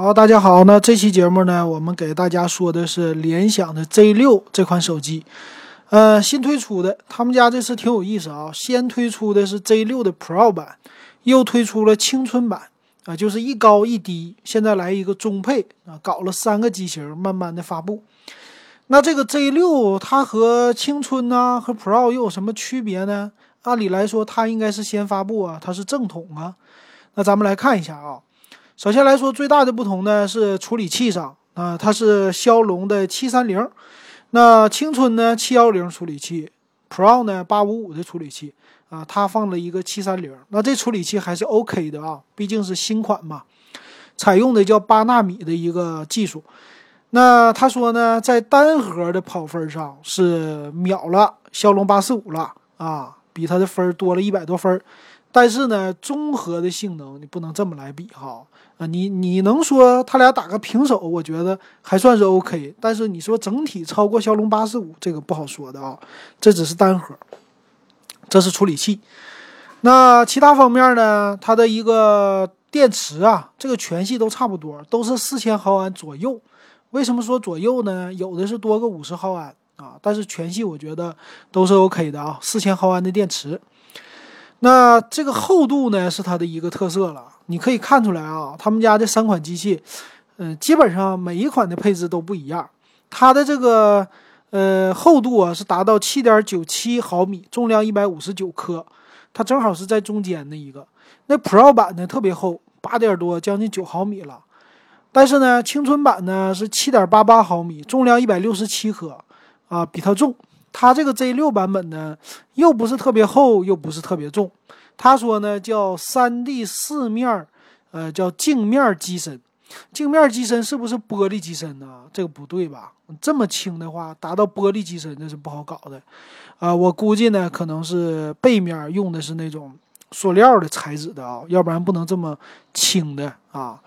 好，大家好，那这期节目呢，我们给大家说的是联想的 Z 六这款手机，呃，新推出的，他们家这次挺有意思啊，先推出的是 Z 六的 Pro 版，又推出了青春版，啊，就是一高一低，现在来一个中配啊，搞了三个机型，慢慢的发布。那这个 Z 六它和青春呢和 Pro 又有什么区别呢？按理来说，它应该是先发布啊，它是正统啊。那咱们来看一下啊。首先来说，最大的不同呢是处理器上啊，它是骁龙的七三零，那青春呢七幺零处理器，Pro 呢八五五的处理器啊，它放了一个七三零，那这处理器还是 OK 的啊，毕竟是新款嘛，采用的叫八纳米的一个技术。那他说呢，在单核的跑分上是秒了骁龙八四五了啊，比它的分多了一百多分，但是呢，综合的性能你不能这么来比哈。啊，你你能说他俩打个平手？我觉得还算是 OK。但是你说整体超过骁龙八四五，这个不好说的啊。这只是单核，这是处理器。那其他方面呢？它的一个电池啊，这个全系都差不多，都是四千毫安左右。为什么说左右呢？有的是多个五十毫安啊，但是全系我觉得都是 OK 的啊，四千毫安的电池。那这个厚度呢，是它的一个特色了。你可以看出来啊，他们家这三款机器，嗯，基本上每一款的配置都不一样。它的这个呃厚度啊是达到七点九七毫米，重量一百五十九克，它正好是在中间的一个。那 Pro 版呢特别厚，八点多，将近九毫米了。但是呢，青春版呢是七点八八毫米，重量一百六十七克，啊，比它重。它这个 Z 六版本呢，又不是特别厚，又不是特别重。他说呢，叫三 D 四面呃，叫镜面机身。镜面机身是不是玻璃机身呢？这个不对吧？这么轻的话，达到玻璃机身那是不好搞的。啊，我估计呢，可能是背面用的是那种塑料的材质的啊，要不然不能这么轻的啊。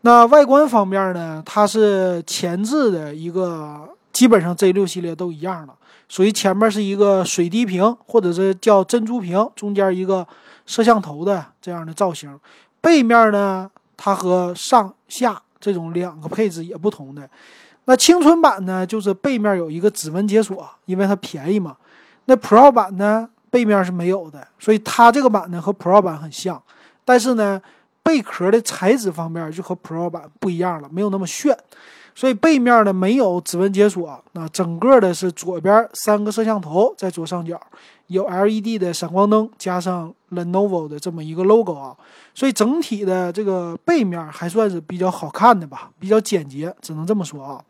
那外观方面呢，它是前置的一个，基本上 Z 六系列都一样了，属于前面是一个水滴屏，或者是叫珍珠屏，中间一个。摄像头的这样的造型，背面呢，它和上下这种两个配置也不同的。那青春版呢，就是背面有一个指纹解锁，因为它便宜嘛。那 Pro 版呢，背面是没有的，所以它这个版呢和 Pro 版很像，但是呢，贝壳的材质方面就和 Pro 版不一样了，没有那么炫。所以背面呢没有指纹解锁，那整个的是左边三个摄像头在左上角，有 LED 的闪光灯，加上 Lenovo 的这么一个 logo 啊，所以整体的这个背面还算是比较好看的吧，比较简洁，只能这么说啊。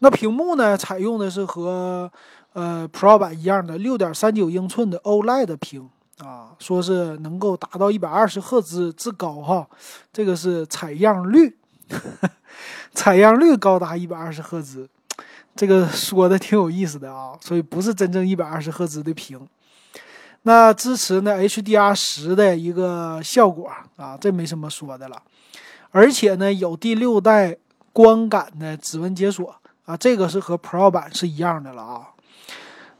那屏幕呢，采用的是和呃 Pro 版一样的六点三九英寸的 OLED 屏啊，说是能够达到一百二十赫兹之高哈，这个是采样率。采样率高达一百二十赫兹，这个说的挺有意思的啊，所以不是真正一百二十赫兹的屏。那支持呢 HDR 十的一个效果啊，这没什么说的了。而且呢有第六代光感的指纹解锁啊，这个是和 Pro 版是一样的了啊。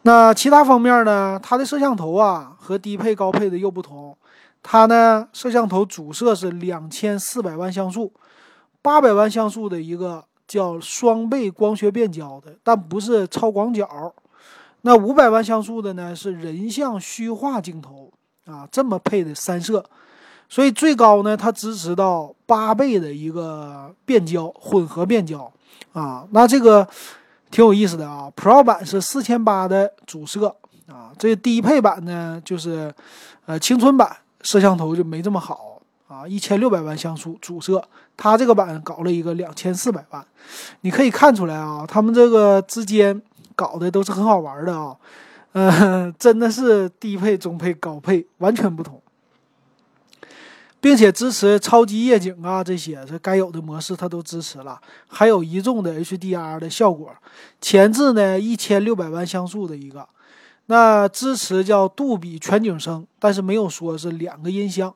那其他方面呢，它的摄像头啊和低配高配的又不同，它呢摄像头主摄是两千四百万像素。八百万像素的一个叫双倍光学变焦的，但不是超广角。那五百万像素的呢是人像虚化镜头啊，这么配的三摄。所以最高呢，它支持到八倍的一个变焦，混合变焦啊。那这个挺有意思的啊。Pro 版是四千八的主摄啊，这低配版呢就是呃青春版，摄像头就没这么好。啊，一千六百万像素主摄，它这个版搞了一个两千四百万，你可以看出来啊，他们这个之间搞的都是很好玩的啊，嗯，真的是低配、中配、高配完全不同，并且支持超级夜景啊这些，这该有的模式它都支持了，还有一众的 HDR 的效果，前置呢一千六百万像素的一个，那支持叫杜比全景声，但是没有说是两个音箱。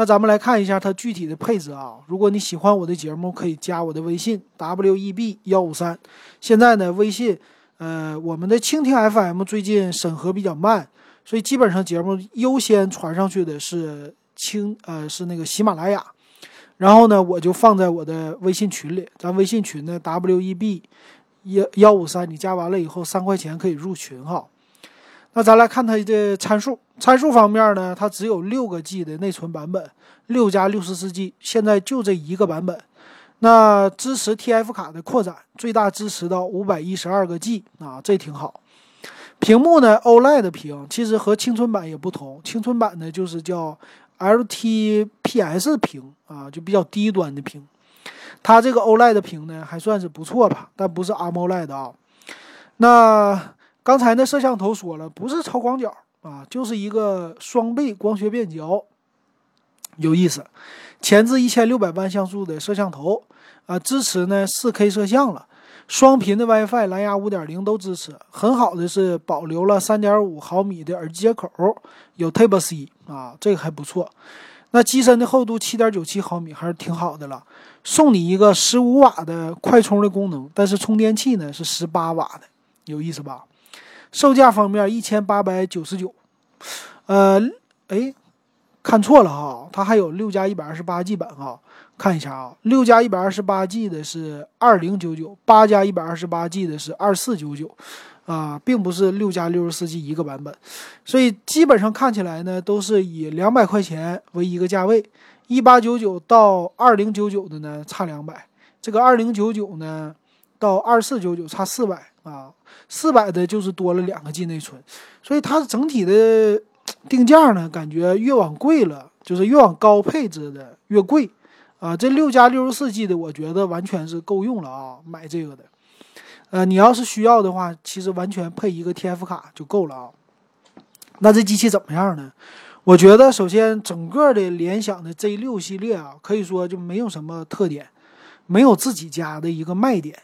那咱们来看一下它具体的配置啊。如果你喜欢我的节目，可以加我的微信 w e b 幺五三。现在呢，微信，呃，我们的蜻蜓 FM 最近审核比较慢，所以基本上节目优先传上去的是蜻，呃，是那个喜马拉雅。然后呢，我就放在我的微信群里，咱微信群呢 W E B 幺幺五三，你加完了以后三块钱可以入群哈。那咱来看它的参数，参数方面呢，它只有六个 G 的内存版本，六加六十四 G，现在就这一个版本。那支持 TF 卡的扩展，最大支持到五百一十二个 G 啊，这挺好。屏幕呢，OLED 的屏，其实和青春版也不同，青春版呢就是叫 LTPS 屏啊，就比较低端的屏。它这个 OLED 屏呢还算是不错吧，但不是 AMOLED 啊。那刚才那摄像头说了，不是超广角啊，就是一个双倍光学变焦，有意思。前置一千六百万像素的摄像头啊，支持呢四 K 摄像了，双频的 WiFi、蓝牙五点零都支持。很好的是保留了三点五毫米的耳机接口，有 Type C 啊，这个还不错。那机身的厚度七点九七毫米还是挺好的了。送你一个十五瓦的快充的功能，但是充电器呢是十八瓦的，有意思吧？售价方面一千八百九十九，呃，哎。看错了哈，它还有六加一百二十八 G 版哈，看一下啊，六加一百二十八 G 的是二零九九，八加一百二十八 G 的是二四九九，啊，并不是六加六十四 G 一个版本，所以基本上看起来呢，都是以两百块钱为一个价位，一八九九到二零九九的呢差两百，这个二零九九呢到二四九九差四百啊，四百的就是多了两个 G 内存，所以它整体的。定价呢，感觉越往贵了，就是越往高配置的越贵，啊，这六加六十四 G 的，我觉得完全是够用了啊，买这个的，呃，你要是需要的话，其实完全配一个 TF 卡就够了啊。那这机器怎么样呢？我觉得首先整个的联想的 Z 六系列啊，可以说就没有什么特点，没有自己家的一个卖点，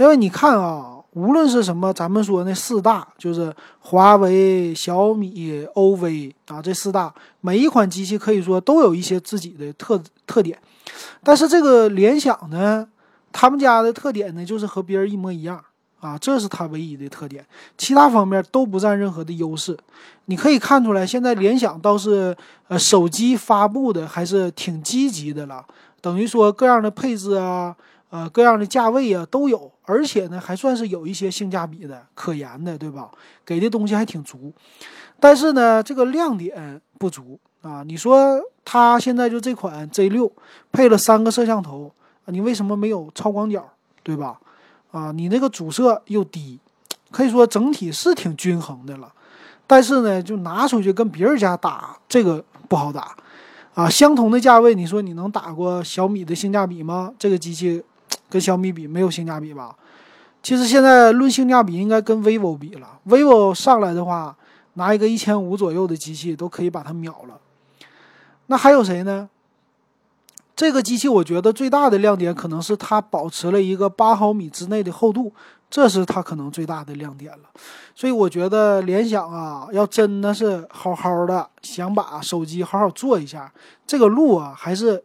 因为你看啊。无论是什么，咱们说那四大，就是华为、小米、OV 啊，这四大，每一款机器可以说都有一些自己的特特点。但是这个联想呢，他们家的特点呢，就是和别人一模一样啊，这是它唯一的特点，其他方面都不占任何的优势。你可以看出来，现在联想倒是呃手机发布的还是挺积极的了，等于说各样的配置啊。呃，各样的价位啊都有，而且呢还算是有一些性价比的可言的，对吧？给的东西还挺足，但是呢这个亮点不足啊。你说它现在就这款 Z 六配了三个摄像头，你为什么没有超广角，对吧？啊，你那个主摄又低，可以说整体是挺均衡的了，但是呢就拿出去跟别人家打这个不好打啊。相同的价位，你说你能打过小米的性价比吗？这个机器？跟小米比没有性价比吧？其实现在论性价比，应该跟 vivo 比了。vivo 上来的话，拿一个一千五左右的机器都可以把它秒了。那还有谁呢？这个机器我觉得最大的亮点可能是它保持了一个八毫米之内的厚度，这是它可能最大的亮点了。所以我觉得联想啊，要真的是好好的想把手机好好做一下，这个路啊还是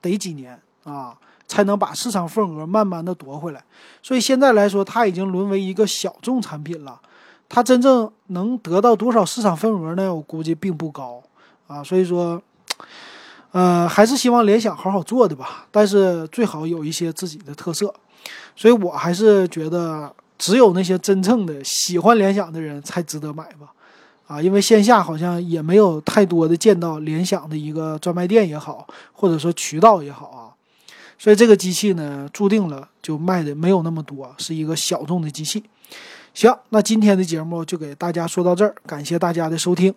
得几年啊。才能把市场份额慢慢的夺回来，所以现在来说，它已经沦为一个小众产品了。它真正能得到多少市场份额呢？我估计并不高啊。所以说，呃，还是希望联想好好做的吧。但是最好有一些自己的特色。所以我还是觉得，只有那些真正的喜欢联想的人才值得买吧。啊，因为线下好像也没有太多的见到联想的一个专卖店也好，或者说渠道也好啊。所以这个机器呢，注定了就卖的没有那么多，是一个小众的机器。行，那今天的节目就给大家说到这儿，感谢大家的收听。